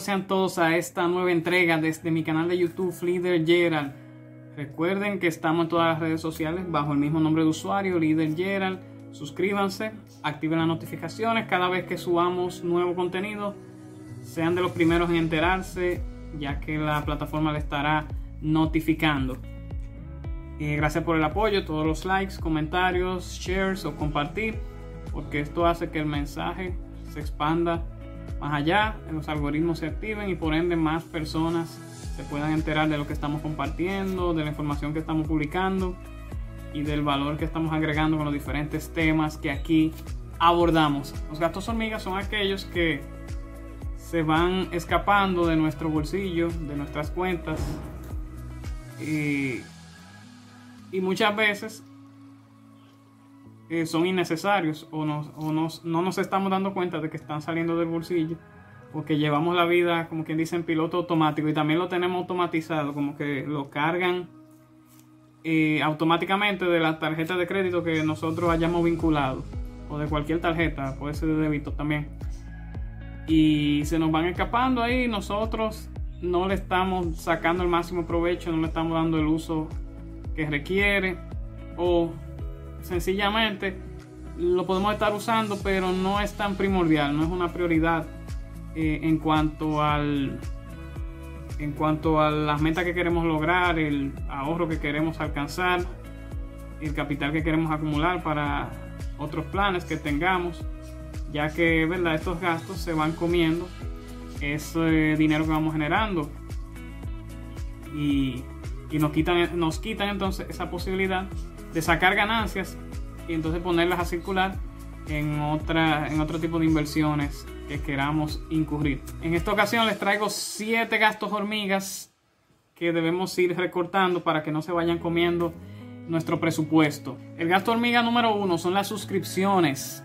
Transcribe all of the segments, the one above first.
bienvenidos sean todos a esta nueva entrega desde mi canal de YouTube Leader Gerald. Recuerden que estamos en todas las redes sociales bajo el mismo nombre de usuario, Leader Gerald. Suscríbanse, activen las notificaciones cada vez que subamos nuevo contenido. Sean de los primeros en enterarse, ya que la plataforma le estará notificando. Eh, gracias por el apoyo, todos los likes, comentarios, shares o compartir, porque esto hace que el mensaje se expanda más allá, los algoritmos se activen y por ende más personas se puedan enterar de lo que estamos compartiendo, de la información que estamos publicando y del valor que estamos agregando con los diferentes temas que aquí abordamos. Los gastos hormigas son aquellos que se van escapando de nuestro bolsillo, de nuestras cuentas y, y muchas veces son innecesarios o, nos, o nos, no nos estamos dando cuenta de que están saliendo del bolsillo porque llevamos la vida como quien dice en piloto automático y también lo tenemos automatizado como que lo cargan eh, automáticamente de la tarjeta de crédito que nosotros hayamos vinculado o de cualquier tarjeta puede ser de débito también. Y se nos van escapando ahí nosotros no le estamos sacando el máximo provecho no le estamos dando el uso que requiere o sencillamente lo podemos estar usando, pero no es tan primordial, no es una prioridad eh, en cuanto al en cuanto a las metas que queremos lograr, el ahorro que queremos alcanzar, el capital que queremos acumular para otros planes que tengamos, ya que ¿verdad? estos gastos se van comiendo ese dinero que vamos generando y, y nos, quitan, nos quitan entonces esa posibilidad de sacar ganancias y entonces ponerlas a circular en, otra, en otro tipo de inversiones que queramos incurrir. En esta ocasión les traigo 7 gastos hormigas que debemos ir recortando para que no se vayan comiendo nuestro presupuesto. El gasto hormiga número uno son las suscripciones.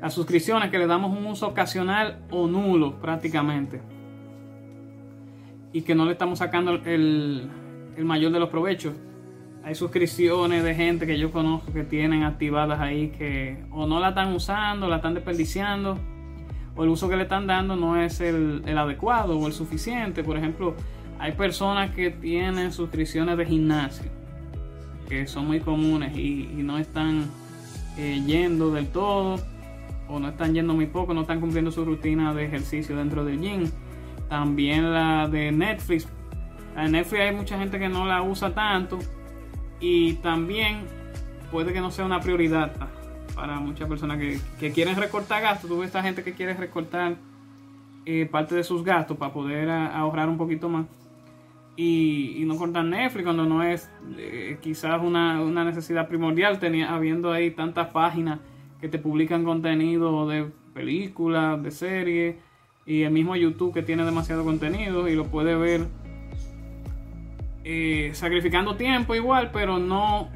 Las suscripciones que le damos un uso ocasional o nulo prácticamente. Y que no le estamos sacando el, el mayor de los provechos hay suscripciones de gente que yo conozco que tienen activadas ahí que o no la están usando, la están desperdiciando, o el uso que le están dando no es el, adecuado o el suficiente. Por ejemplo, hay personas que tienen suscripciones de gimnasio, que son muy comunes y, no están eh, yendo del todo, o no están yendo muy poco, no están cumpliendo su rutina de ejercicio dentro del gym. También la de Netflix. La Netflix hay mucha gente que no la usa tanto y también puede que no sea una prioridad para muchas personas que, quieren recortar gastos. Tú ves esta gente que quiere recortar eh, parte de sus gastos para poder ahorrar un poquito más. Y, no cortar Netflix cuando no es eh, quizás una, necesidad primordial, tenía, habiendo ahí tantas páginas que te publican contenido de películas, de series, y el mismo YouTube que tiene demasiado contenido y lo puede ver eh, sacrificando tiempo igual, pero no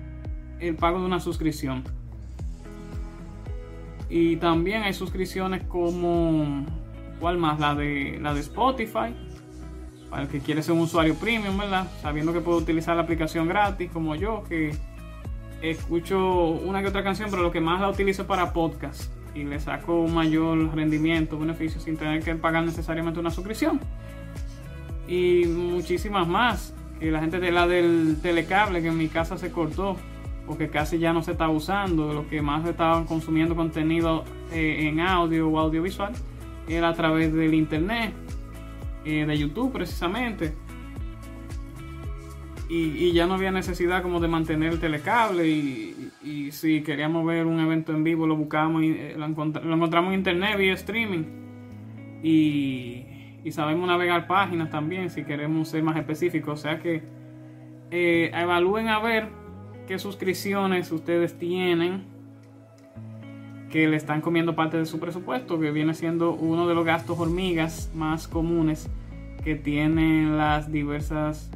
el pago de una suscripción. Y también hay suscripciones como, ¿cuál más? La de, la de Spotify, para el que quiere ser un usuario premium, ¿verdad? Sabiendo que puede utilizar la aplicación gratis, como yo, que escucho una que otra canción, pero lo que más la utilizo para podcast. Y le saco un mayor rendimiento, beneficio, sin tener que pagar necesariamente una suscripción. Y muchísimas más y la gente de la del telecable que en mi casa se cortó porque casi ya no se está usando, lo que más estaban consumiendo contenido eh, en audio o audiovisual era a través del internet, eh, de YouTube precisamente. Y, ya no había necesidad como de mantener el telecable y, si queríamos ver un evento en vivo lo buscamos y eh, lo, lo encontramos en internet vía streaming. Y, y sabemos navegar páginas también si queremos ser más específicos. O sea que eh, evalúen a ver qué suscripciones ustedes tienen que le están comiendo parte de su presupuesto, que viene siendo uno de los gastos hormigas más comunes que tienen las diversas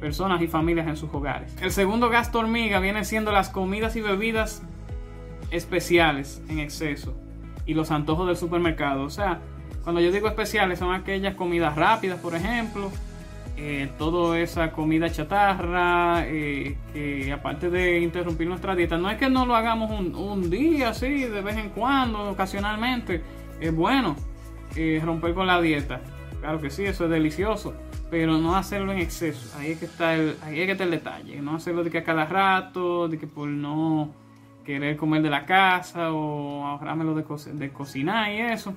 personas y familias en sus hogares. El segundo gasto hormiga viene siendo las comidas y bebidas especiales en exceso y los antojos del supermercado. O sea, cuando yo digo especiales son aquellas comidas rápidas, por ejemplo, eh, toda esa comida chatarra, eh, que aparte de interrumpir nuestra dieta, no es que no lo hagamos un, día así, de vez en cuando, ocasionalmente, es bueno, eh, romper con la dieta. Claro que sí, eso es delicioso, pero no hacerlo en exceso. Ahí es que está el, ahí es que está el detalle. No hacerlo de que a cada rato, de que por no querer comer de la casa o ahorrármelo de, de cocinar y eso.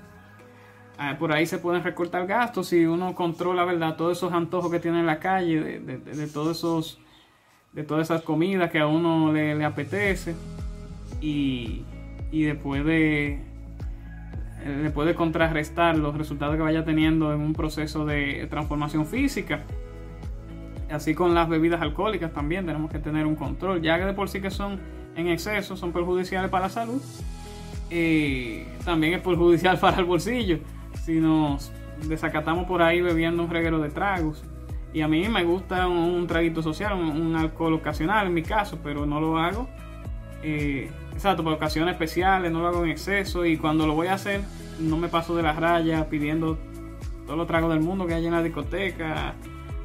Ah, por ahí se pueden recortar gastos si uno controla, ¿verdad? Todos esos antojos que tiene en la calle, de, de, todos esos, de todas esas comidas que a uno le, apetece. Y, y después de, le puede contrarrestar los resultados que vaya teniendo en un proceso de transformación física. Así con las bebidas alcohólicas también tenemos que tener un control, ya que de por sí que son en exceso, son perjudiciales para la salud. Eh, también es perjudicial para el bolsillo si nos desacatamos por ahí bebiendo un reguero de tragos. Y a mí me gusta un, traguito social, un, alcohol ocasional en mi caso, pero no lo hago. Eh, exacto, por ocasiones especiales, no lo hago en exceso y cuando lo voy a hacer no me paso de las rayas pidiendo todos los tragos del mundo que hay en la discoteca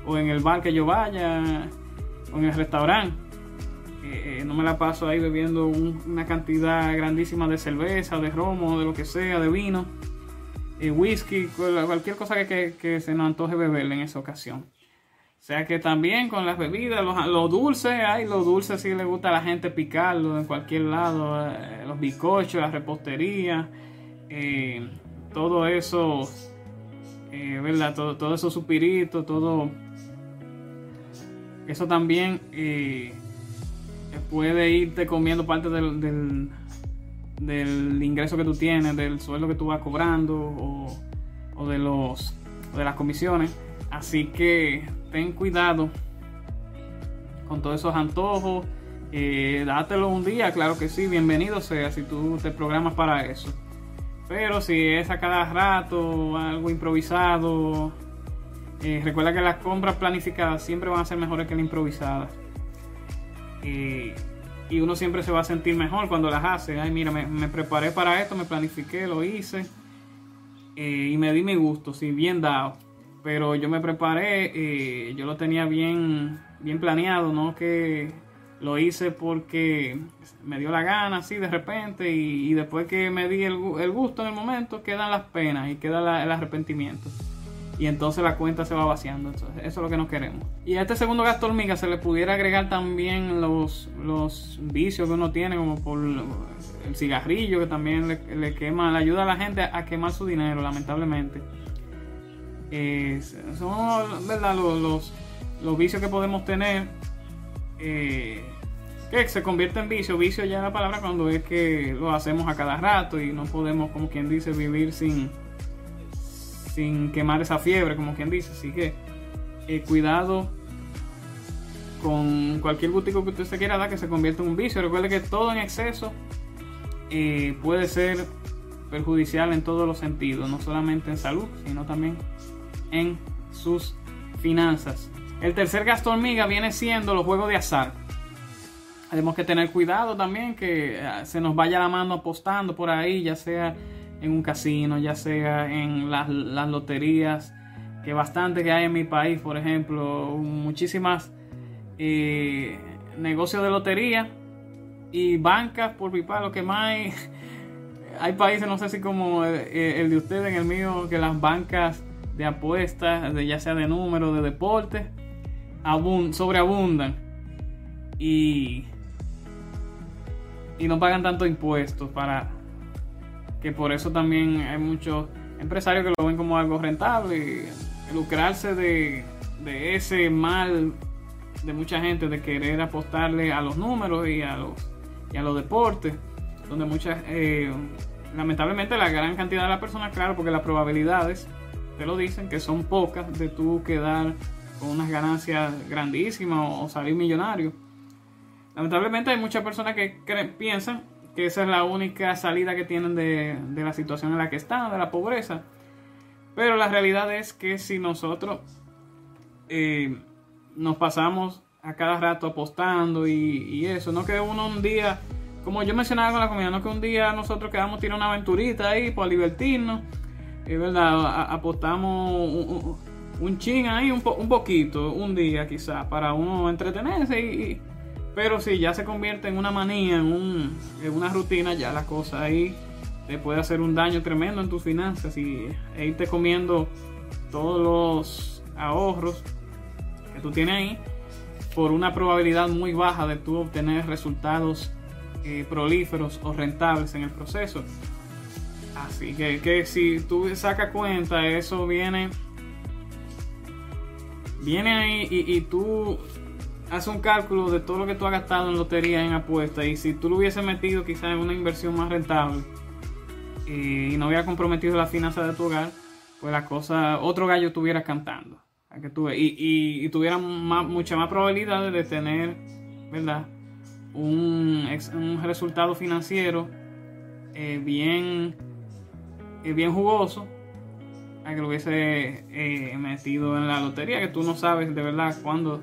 o en el bar que yo vaya o en el restaurante. Eh, eh, no me la paso ahí bebiendo una cantidad grandísima de cerveza, de romo, de lo que sea, de vino, eh, whisky, cualquier cosa que, que, se nos antoje beber en esa ocasión. O sea que también con las bebidas, los, dulces, hay los dulces si le gusta a la gente picarlo en cualquier lado, los bizcochos, la repostería, todo eso, ¿verdad? Todo, todo eso supirito, todo eso también puede irte comiendo parte del, ingreso que tú tienes, del sueldo que tú vas cobrando o, de, los, de las comisiones. Así que ten cuidado con todos esos antojos. Eh, dátelo un día, claro que sí, bienvenido sea si tú te programas para eso. Pero si es a cada rato, algo improvisado, eh, recuerda que las compras planificadas siempre van a ser mejores que las improvisadas y uno siempre se va a sentir mejor cuando las hace. Ay, mira, me, preparé para esto, me planifiqué, lo hice eh, y me di mi gusto, sí, bien dado. Pero yo me preparé, eh, yo lo tenía bien, bien planeado, no que lo hice porque me dio la gana así de repente y, después que me di el, gusto en el momento quedan las penas y queda el arrepentimiento y entonces la cuenta se va vaciando. eso es lo que no queremos. Y a este segundo gasto hormiga se le pudiera agregar también los, los vicios que uno tiene, como por el cigarrillo, que también le, quema, le ayuda a la gente a quemar su dinero, lamentablemente. son ¿verdad? Los, los, vicios que podemos tener. Eh, que se convierte en vicio. Vicio ya es la palabra cuando es que lo hacemos a cada rato y no podemos, como quien dice, vivir sin sin quemar esa fiebre, como quien dice. Así que eh, cuidado con cualquier gustico que usted se quiera dar que se convierta en un vicio. Recuerde que todo en exceso eh, puede ser perjudicial en todos los sentidos, no solamente en salud, sino también en sus finanzas. El tercer gasto hormiga viene siendo los juegos de azar. Tenemos que tener cuidado también que eh, se nos vaya la mano apostando por ahí, ya sea en un casino, ya sea en las, loterías, que bastante que hay en mi país, por ejemplo, muchísimas eh, negocios de lotería y bancas por pipa, lo que más hay, hay países, no sé si como eh, el, de ustedes, en el mío, que las bancas de apuestas, ya sea de número, de deporte, sobreabundan y, y no pagan tanto impuestos para que por eso también hay muchos empresarios que lo ven como algo rentable, lucrarse de, ese mal de mucha gente de querer apostarle a los números y a los, y a los deportes, donde muchas, eh, lamentablemente la gran cantidad de las personas, claro, porque las probabilidades, te lo dicen, que son pocas de tú quedar con unas ganancias grandísimas o, salir millonario. Lamentablemente hay muchas personas que piensan que esa es la única salida que tienen de, la situación en la que están, de la pobreza. Pero la realidad es que si nosotros eh, nos pasamos a cada rato apostando y, eso, no que uno un día, como yo mencionaba con la comida, no que un día nosotros quedamos tirar una aventurita ahí para divertirnos, es verdad, apostamos un, un, chin ahí, un, un poquito, un día quizás, para uno entretenerse y pero si ya se convierte en una manía, en, una rutina, ya la cosa ahí te puede hacer un daño tremendo en tus finanzas y e irte comiendo todos los ahorros que tú tienes ahí por una probabilidad muy baja de tú obtener resultados eh, prolíferos o rentables en el proceso. Así que, que si tú sacas cuenta, eso viene viene ahí y, tú haces un cálculo de todo lo que tú has gastado en lotería, en apuestas, y si tú lo hubieses metido quizás en una inversión más rentable eh, y no hubiera comprometido la finanza de tu hogar, pues la cosa, otro gallo estuviera cantando. Que tú, y, y, y tuviera mucha más probabilidad de tener, ¿verdad? Un, un resultado financiero eh, bien, eh, bien jugoso a que lo hubiese metido en la lotería, que tú no sabes de verdad cuándo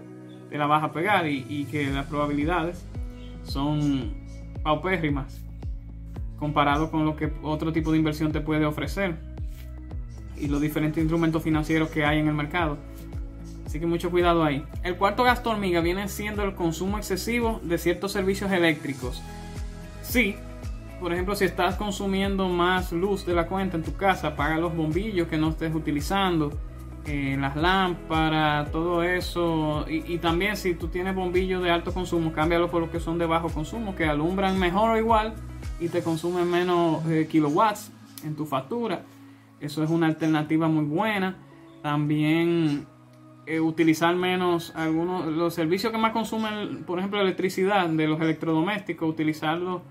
te la vas a pegar y, que las probabilidades son paupérrimas comparado con lo que otro tipo de inversión te puede ofrecer y los diferentes instrumentos financieros que hay en el mercado. Así que mucho cuidado ahí. El cuarto gasto hormiga viene siendo el consumo excesivo de ciertos servicios eléctricos. Sí, por ejemplo, si estás consumiendo más luz de la cuenta en tu casa, apaga los bombillos que no estés utilizando, eh, las lámparas, todo eso. Y, también si tú tienes bombillos de alto consumo, cámbialo por los que son de bajo consumo, que alumbran mejor o igual y te consumen menos eh, kilowatts en tu factura. Eso es una alternativa muy buena. También eh, utilizar menos algunos los servicios que más consumen, por ejemplo, electricidad de los electrodomésticos, utilizarlos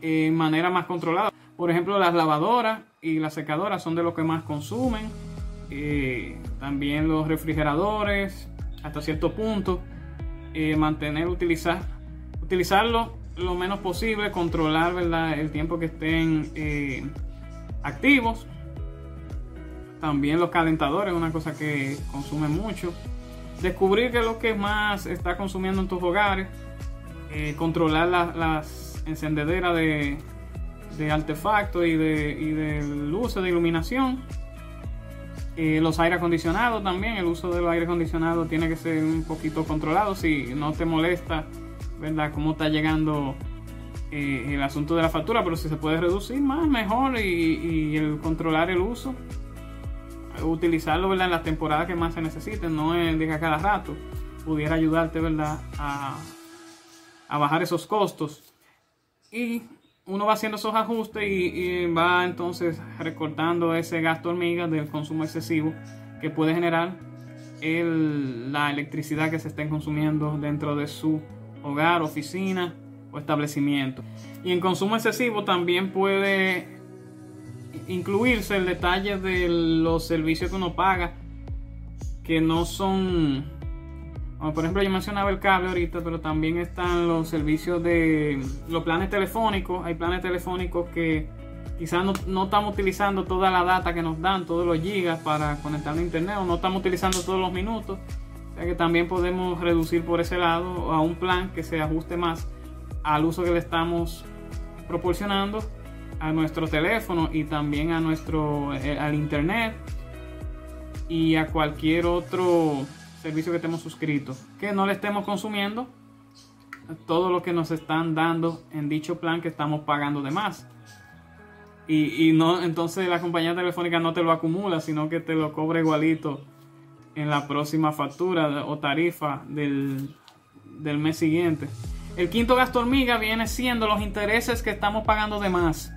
en manera más controlada. Por ejemplo, las lavadoras y las secadoras son de los que más consumen. Eh, también los refrigeradores, hasta cierto punto. Eh, mantener, utilizar, utilizarlo lo menos posible, controlar el tiempo que estén eh, activos. También los calentadores, una cosa que consume mucho. Descubrir qué es lo que más está consumiendo en tus hogares. controlar las encendedera de, artefactos y, de, uso de iluminación. Eh, los aire acondicionados también, el uso del aire acondicionado tiene que ser un poquito controlado si no te molesta, ¿verdad? Cómo está llegando eh, el asunto de la factura, pero si se puede reducir más, mejor y, el controlar el uso, utilizarlo, ¿verdad? En las temporadas que más se necesiten, no es de cada rato, pudiera ayudarte, ¿verdad? A, a bajar esos costos y uno va haciendo esos ajustes y, va entonces recortando ese gasto hormiga del consumo excesivo que puede generar la electricidad que se estén consumiendo dentro de su hogar, oficina o establecimiento. Y en consumo excesivo también puede incluirse el detalle de los servicios que uno paga que no son por ejemplo, yo mencionaba el cable ahorita, pero también están los servicios de los planes telefónicos. Hay planes telefónicos que quizás no, no, estamos utilizando toda la data que nos dan, todos los gigas para conectar a internet, o no estamos utilizando todos los minutos. O sea que también podemos reducir por ese lado a un plan que se ajuste más al uso que le estamos proporcionando a nuestro teléfono y también a nuestro eh, al internet y a cualquier otro servicio que estemos suscritos, que no le estemos consumiendo todo lo que nos están dando en dicho plan que estamos pagando de más. Y, no, entonces la compañía telefónica no te lo acumula, sino que te lo cobra igualito en la próxima factura o tarifa del, del mes siguiente. El quinto gasto hormiga viene siendo los intereses que estamos pagando de más.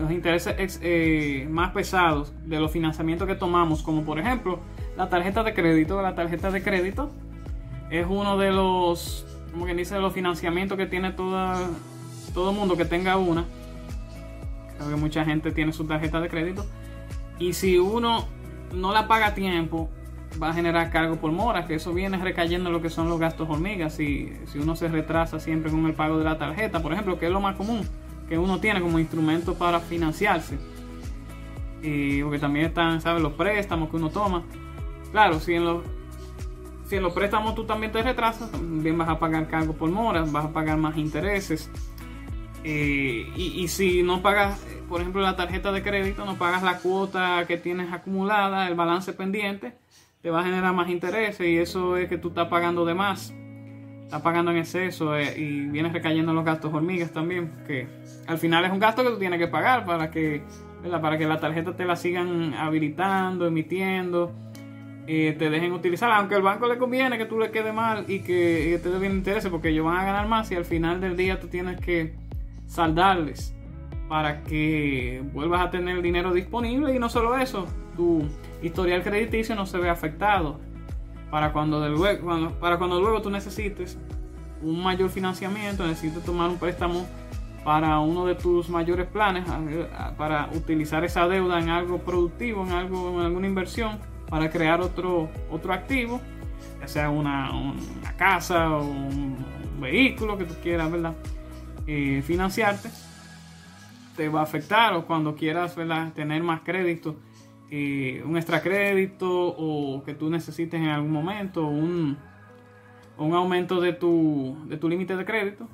Los intereses eh, más pesados de los financiamientos que tomamos, como por ejemplo la tarjeta de crédito. La tarjeta de crédito es uno de los, como quien dice, los financiamientos que tiene toda, todo mundo que tenga una. Creo que mucha gente tiene su tarjeta de crédito. Y si uno no la paga a tiempo, va a generar cargo por mora, que eso viene recayendo en lo que son los gastos hormigas. Si, si uno se retrasa siempre con el pago de la tarjeta, por ejemplo, que es lo más común que uno tiene como instrumento para financiarse. Y porque también están, ¿sabes? Los préstamos que uno toma. Claro, si en los, si en los préstamos tú también te retrasas, también vas a pagar cargo por moras, vas a pagar más intereses. Eh, y, si no pagas, por ejemplo, la tarjeta de crédito, no pagas la cuota que tienes acumulada, el balance pendiente, te va a generar más intereses y eso es que tú estás pagando de más. estás pagando en exceso eh, y vienes recayendo los gastos hormigas también, que al final es un gasto que tú tienes que pagar para que, para que la tarjeta te la sigan habilitando, emitiendo, te dejen utilizar, aunque al banco le conviene que tú le quede mal y que, te dé bien interés, porque ellos van a ganar más y al final del día tú tienes que saldarles para que vuelvas a tener el dinero disponible y no solo eso, tu historial crediticio no se ve afectado para cuando, luego, para cuando luego tú necesites un mayor financiamiento, necesites tomar un préstamo para uno de tus mayores planes, para utilizar esa deuda en algo productivo, en algo, en alguna inversión, para crear otro, otro activo, ya sea una, casa o un vehículo que tú quieras, ¿verdad? Eh, financiarte, te va a afectar o cuando quieras, ¿verdad? Tener más crédito eh, un extra crédito o que tú necesites en algún momento, un, un aumento de tu, de tu límite de crédito.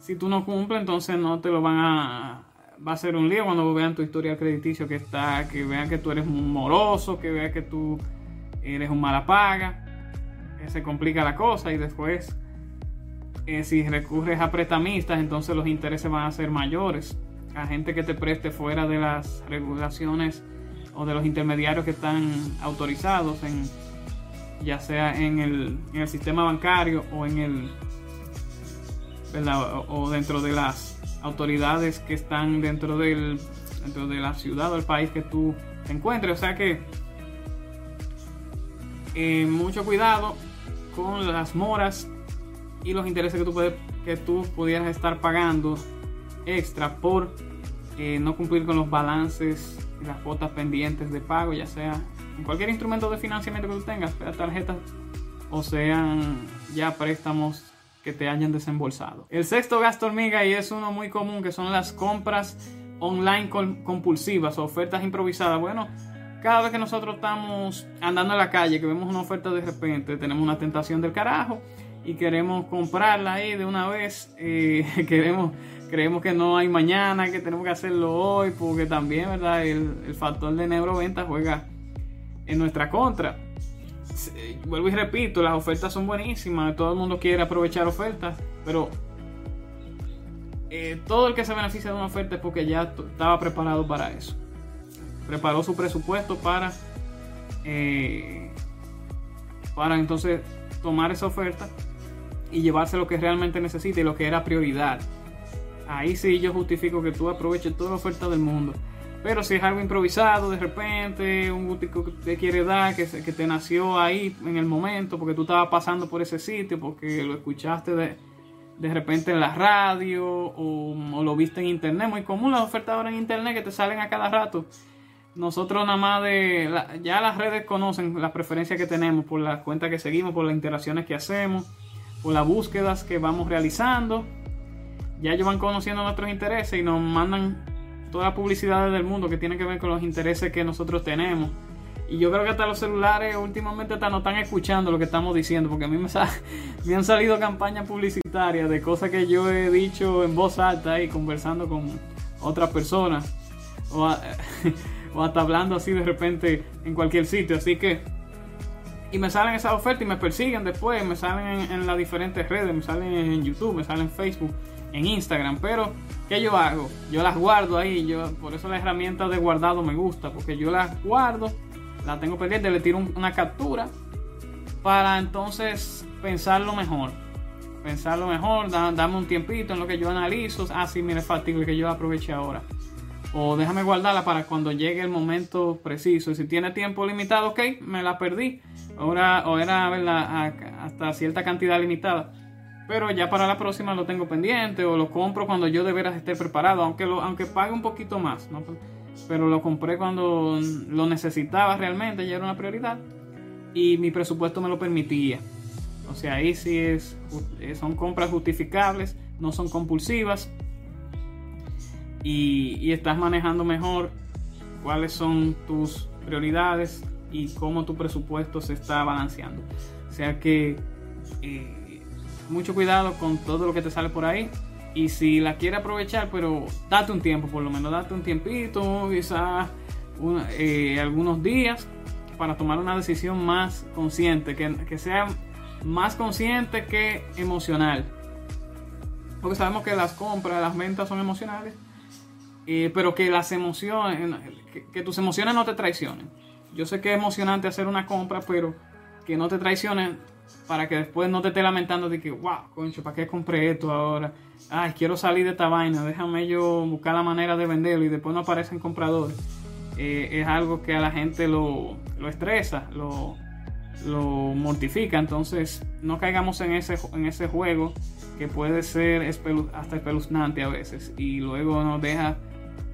Si tú no cumples, entonces no te lo van a... Va a ser un lío cuando vean tu historia crediticio que está, que vean que tú eres moroso, que vean que tú eres un mala paga. Eh, se complica la cosa y después, eh, si recurres a prestamistas, entonces los intereses van a ser mayores. A gente que te preste fuera de las regulaciones o de los intermediarios que están autorizados en ya sea en el sistema bancario o en el O, dentro de las autoridades que están dentro del dentro de la ciudad o el país que tú te encuentres. O sea que eh, mucho cuidado con las moras y los intereses que tú puedes que tú pudieras estar pagando extra por eh, no cumplir con los balances las cuotas pendientes de pago, ya sea en cualquier instrumento de financiamiento que tú tengas, sea tarjetas o sean ya préstamos que te hayan desembolsado. El sexto gasto hormiga y es uno muy común que son las compras online compulsivas o ofertas improvisadas. Bueno, cada vez que nosotros estamos andando en la calle, que vemos una oferta de repente, tenemos una tentación del carajo y queremos comprarla ahí de una vez, eh, queremos creemos que no hay mañana, que tenemos que hacerlo hoy, porque también, ¿verdad? El, factor de neuroventa juega en nuestra contra. Vuelvo y repito, las ofertas son buenísimas, todo el mundo quiere aprovechar ofertas, pero eh, todo el que se beneficia de una oferta es porque ya estaba preparado para eso. Preparó su presupuesto para, eh, para entonces tomar esa oferta y llevarse lo que realmente necesita y lo que era prioridad ahí sí yo justifico que tú aproveches toda la oferta del mundo. Pero si es algo improvisado, de repente, un gustico que te quiere dar, que, que te nació ahí en el momento, porque tú estabas pasando por ese sitio, porque lo escuchaste de, de repente en la radio o, lo viste en internet. Muy común las ofertas ahora en internet que te salen a cada rato. Nosotros nada más de... ya las redes conocen las preferencias que tenemos por las cuentas que seguimos, por las interacciones que hacemos, por las búsquedas que vamos realizando ya ellos van conociendo nuestros intereses y nos mandan toda la publicidad del mundo que tiene que ver con los intereses que nosotros tenemos. Y yo creo que hasta los celulares últimamente hasta no están escuchando lo que estamos diciendo, porque a mí me, me han salido campañas publicitarias de cosas que yo he dicho en voz alta y conversando con otras personas, o, hasta hablando así de repente en cualquier sitio. Así que, y me salen esas ofertas y me persiguen después, me salen en, en las diferentes redes, me salen en YouTube, me salen en Facebook en Instagram. Pero, ¿qué yo hago? Yo las guardo ahí. Yo, por eso la herramienta de guardado me gusta. Porque yo las guardo, la tengo pendiente, le tiro una captura. Para entonces pensarlo mejor. Pensarlo mejor, dame un tiempito en lo que yo analizo. Ah, sí, mire, fatigo que yo aproveche ahora. O déjame guardarla para cuando llegue el momento preciso. Si tiene tiempo limitado, ok, me la perdí. Ahora, o era hasta cierta cantidad limitada pero ya para la próxima lo tengo pendiente o lo compro cuando yo de veras esté preparado, aunque, lo, aunque pague un poquito más, pero lo compré cuando lo necesitaba realmente, ya era una prioridad y mi presupuesto me lo permitía. O sea, ahí sí es, eh, son compras justificables, no son compulsivas y, y estás manejando mejor cuáles son tus prioridades y cómo tu presupuesto se está balanceando. O sea que eh, mucho cuidado con todo lo que te sale por ahí. Y si la quieres aprovechar, pero date un tiempo, por lo menos date un tiempito, quizás eh, algunos días, para tomar una decisión más consciente, que, que, sea más consciente que emocional. Porque sabemos que las compras, las ventas son emocionales, eh, pero que las emociones, que, tus emociones no te traicionen. Yo sé que es emocionante hacer una compra, pero que no te traicionen para que después no te esté lamentando de que, wow, concho, ¿para qué compré esto ahora? Ay, quiero salir de esta vaina, déjame yo buscar la manera de venderlo y después no aparecen compradores. Eh, es algo que a la gente lo, lo estresa, lo, lo mortifica. Entonces, no caigamos en ese, en ese juego que puede ser hasta espeluznante a veces y luego nos deja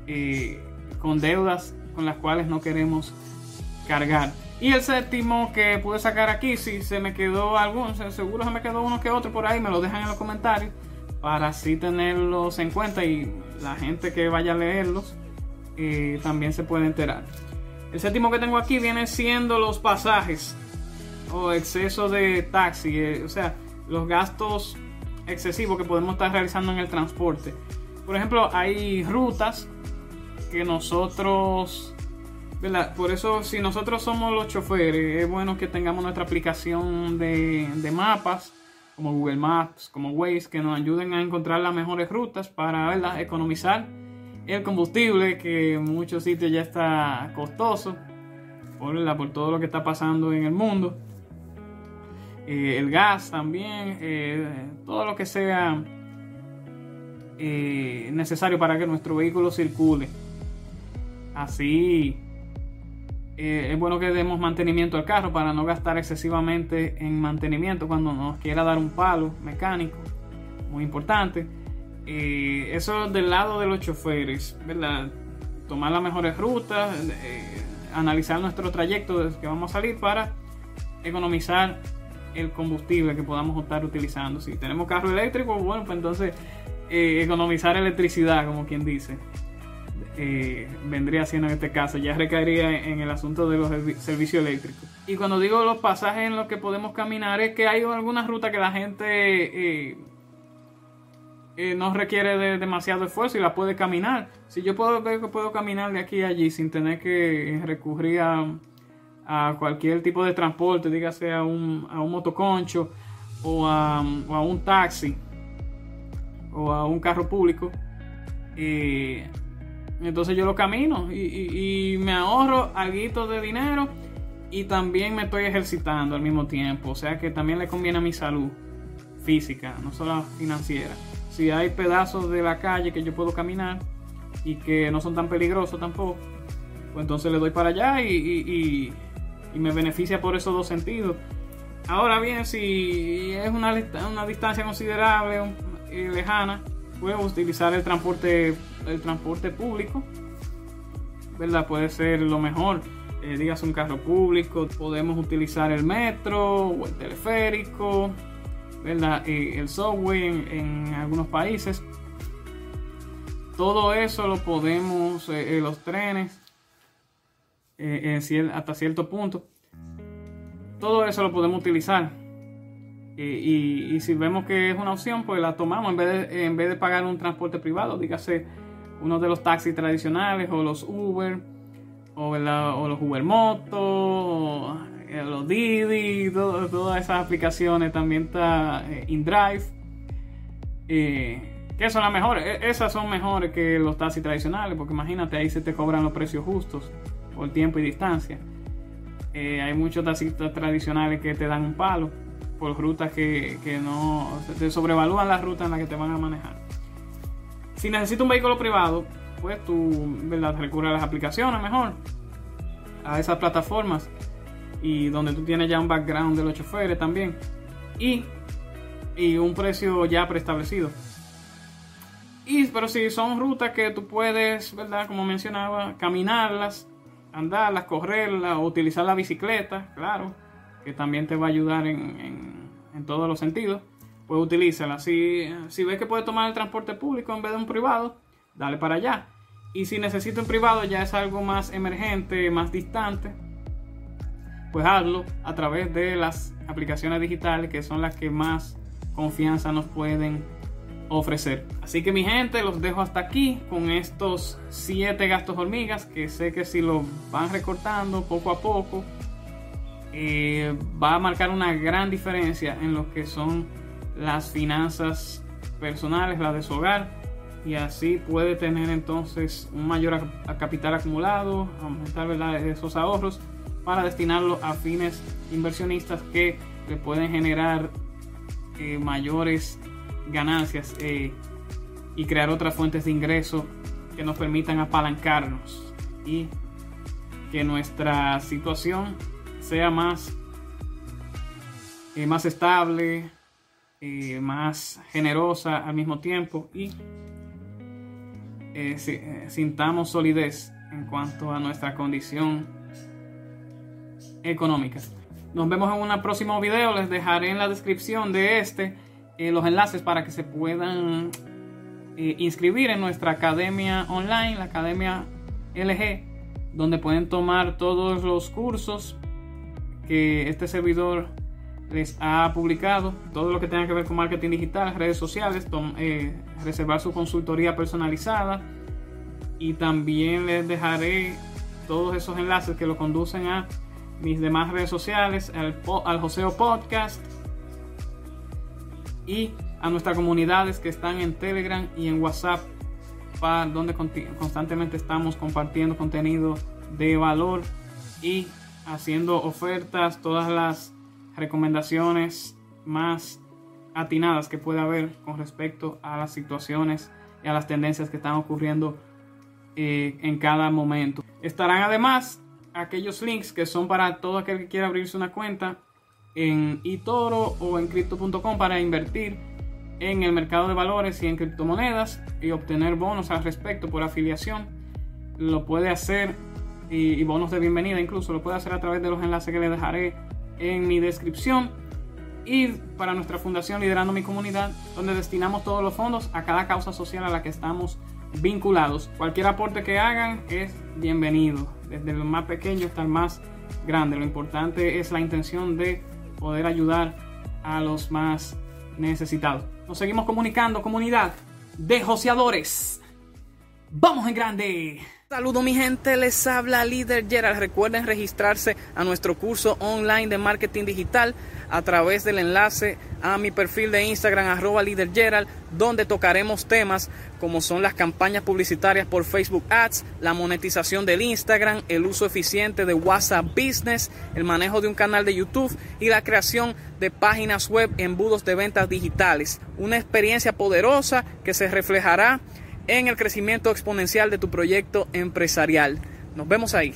eh, con deudas con las cuales no queremos cargar. Y el séptimo que pude sacar aquí, si se me quedó algún, seguro se me quedó uno que otro por ahí, me lo dejan en los comentarios para así tenerlos en cuenta y la gente que vaya a leerlos eh, también se puede enterar. El séptimo que tengo aquí viene siendo los pasajes o exceso de taxi, eh, o sea, los gastos excesivos que podemos estar realizando en el transporte. Por ejemplo, hay rutas que nosotros, Por eso si nosotros somos los choferes, es bueno que tengamos nuestra aplicación de, mapas, como Google Maps, como Waze, que nos ayuden a encontrar las mejores rutas para ¿verdad? economizar el combustible, que en muchos sitios ya está costoso por, por todo lo que está pasando en el mundo. Eh, el gas también, eh, todo lo que sea eh, necesario para que nuestro vehículo circule. Así es bueno que demos mantenimiento al carro para no gastar excesivamente en mantenimiento cuando nos quiera dar un palo mecánico. Muy importante. eso del lado de los choferes, ¿verdad? Tomar las mejores rutas, analizar nuestro trayecto desde que vamos a salir para economizar el combustible que podamos estar utilizando. Si tenemos carro eléctrico, bueno, pues entonces eh, economizar electricidad, como quien dice, eh, vendría siendo en este caso, ya recaería en el asunto de los servicios eléctricos. Y cuando digo los pasajes en los que podemos caminar, es que hay algunas rutas que la gente eh, no requiere de demasiado esfuerzo y la puede caminar. Si yo puedo ver que puedo caminar de aquí a allí sin tener que recurrir a a cualquier tipo de transporte, dígase a un, a un motoconcho o a, un taxi o a un carro público. Entonces yo lo camino y, me ahorro algo de dinero y también me estoy ejercitando al mismo tiempo. O sea que también le conviene a mi salud física, no solo financiera. Si hay pedazos de la calle que yo puedo caminar y que no son tan peligrosos tampoco, pues entonces le doy para allá y, me beneficia por esos dos sentidos. Ahora bien, si es una, una distancia considerable y lejana, puedo utilizar el transporte, el transporte público, ¿verdad? Puede ser lo mejor. Eh, digas un carro público, podemos utilizar el metro o el teleférico, ¿verdad? Eh, el subway en, algunos países. Todo eso lo podemos, eh, los trenes, eh, hasta cierto punto. Todo eso lo podemos utilizar. Y, si vemos que es una opción, pues la tomamos en vez de, en vez de pagar un transporte privado, dígase uno de los taxis tradicionales o los Uber o, los Uber Moto, eh, los Didi, todas esas aplicaciones. También está eh, InDrive. que son las mejores. E, esas son mejores que los taxis tradicionales, porque imagínate, ahí se te cobran los precios justos por tiempo y distancia. Eh, hay muchos taxistas tradicionales que te dan un palo por rutas que, que no te sobrevalúan las rutas en las que te van a manejar. Si necesitas un vehículo privado, pues tú ¿verdad? recurres a las aplicaciones mejor, a esas plataformas y donde tú tienes ya un background de los choferes también y, y un precio ya preestablecido. Y, pero si son rutas que tú puedes, ¿verdad? Como mencionaba, caminarlas andarlas, correrlas utilizar la bicicleta, claro, que también te va a ayudar en, todos los sentidos, pues utilízala. Si, si ves que puedes tomar el transporte público en vez de un privado, dale para allá. Y si necesito un privado, ya es algo más emergente, más distante, pues hazlo a través de las aplicaciones digitales que son las que más confianza nos pueden ofrecer. Así que mi gente, los dejo hasta aquí con estos 7 gastos hormigas que sé que si lo van recortando poco a poco, eh, va a marcar una gran diferencia en lo que son las finanzas personales, la de su hogar, y así puede tener entonces un mayor capital acumulado, aumentar esos ahorros para destinarlo a fines inversionistas que le pueden generar eh, mayores ganancias eh, y crear otras fuentes de ingreso que nos permitan apalancarnos y que nuestra situación sea más, eh, más estable, eh, más generosa al mismo tiempo y eh, sintamos solidez en cuanto a nuestra condición económica. Nos vemos en un próximo video. Les dejaré en la descripción de este los enlaces para que se puedan inscribir en nuestra academia online, la academia LG, donde pueden tomar todos los cursos que este servidor les ha publicado, todo lo que tenga que ver con marketing digital, redes sociales, eh, reservar su consultoría personalizada. Y también les dejaré todos esos enlaces que lo conducen a mis demás redes sociales, al, al Joseo Podcast y a nuestras comunidades que están en Telegram y en WhatsApp, donde constantemente estamos compartiendo contenido de valor y haciendo ofertas, todas las recomendaciones más atinadas que pueda haber con respecto a las situaciones y a las tendencias que están ocurriendo eh, en cada momento. Estarán además aquellos links que son para todo aquel que quiera abrirse una cuenta en eToro o en crypto.com para invertir en el mercado de valores y en criptomonedas y obtener bonos al respecto por afiliación. Lo puede hacer y, bonos de bienvenida incluso lo puede hacer a través de los enlaces que le dejaré en mi descripción y para nuestra fundación Liderando mi Comunidad, donde destinamos todos los fondos a cada causa social a la que estamos vinculados. Cualquier aporte que hagan es bienvenido, desde lo más pequeño hasta el más grande. Lo importante es la intención de poder ayudar a los más necesitados. Nos seguimos comunicando, comunidad de joseadores. ¡Vamos en grande! Saludos mi gente, les habla Líder Gerald. Recuerden registrarse a nuestro curso online de marketing digital a través del enlace a mi perfil de Instagram arroba Líder Gerald, donde tocaremos temas como son las campañas publicitarias por Facebook Ads, la monetización del Instagram, el uso eficiente de WhatsApp Business, el manejo de un canal de YouTube y la creación de páginas web, embudos de ventas digitales. Una experiencia poderosa que se reflejará en el crecimiento exponencial de tu proyecto empresarial. Nos vemos ahí.